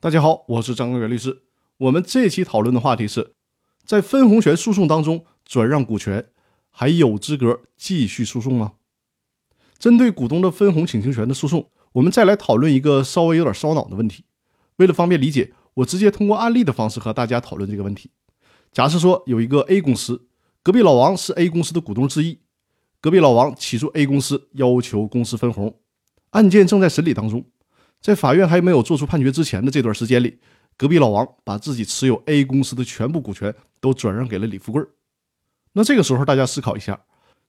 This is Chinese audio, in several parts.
大家好，我是张根源律师。我们这期讨论的话题是，在分红权诉讼当中，转让股权还有资格继续诉讼吗？针对股东的分红请求权的诉讼，我们再来讨论一个稍微有点烧脑的问题。为了方便理解，我直接通过案例的方式和大家讨论这个问题。假设说有一个 A 公司，隔壁老王是 A 公司的股东之一，隔壁老王起诉 A 公司，要求公司分红，案件正在审理当中。在法院还没有做出判决之前的这段时间里，隔壁老王把自己持有 A 公司的全部股权都转让给了李富贵。那这个时候，大家思考一下，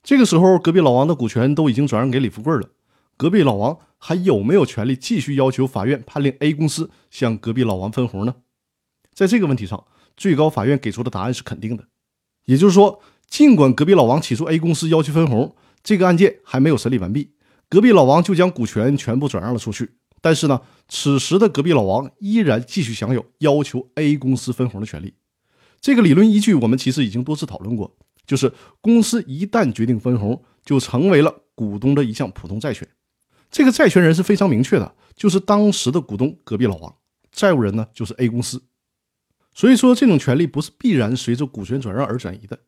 这个时候隔壁老王的股权都已经转让给李富贵了，隔壁老王还有没有权利继续要求法院判令 A 公司向隔壁老王分红呢？在这个问题上，最高法院给出的答案是肯定的。也就是说，尽管隔壁老王起诉 A 公司要求分红，这个案件还没有审理完毕，隔壁老王就将股权全部转让了出去。但是呢，此时的隔壁老王依然继续享有要求 A 公司分红的权利。这个理论依据我们其实已经多次讨论过，就是公司一旦决定分红，就成为了股东的一项普通债权。这个债权人是非常明确的，就是当时的股东隔壁老王，债务人呢就是 A 公司。所以说，这种权利不是必然随着股权转让而转移的，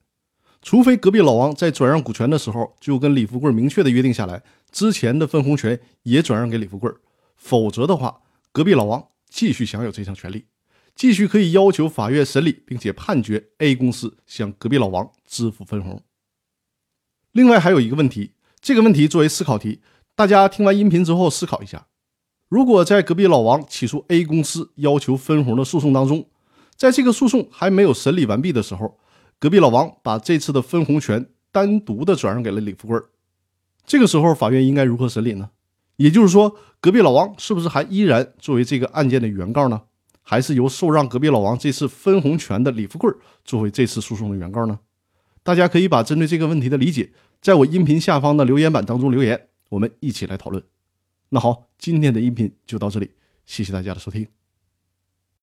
除非隔壁老王在转让股权的时候就跟李富贵明确的约定下来，之前的分红权也转让给李富贵。否则的话，隔壁老王继续享有这项权利，继续可以要求法院审理并且判决 A 公司向隔壁老王支付分红。另外还有一个问题，这个问题作为思考题，大家听完音频之后思考一下：如果在隔壁老王起诉 A 公司要求分红的诉讼当中，在这个诉讼还没有审理完毕的时候，隔壁老王把这次的分红权单独的转让给了李富贵，这个时候法院应该如何审理呢？也就是说，隔壁老王是不是还依然作为这个案件的原告呢？还是由受让隔壁老王这次分红权的李富贵作为这次诉讼的原告呢？大家可以把针对这个问题的理解，在我音频下方的留言板当中留言，我们一起来讨论。那好，今天的音频就到这里，谢谢大家的收听。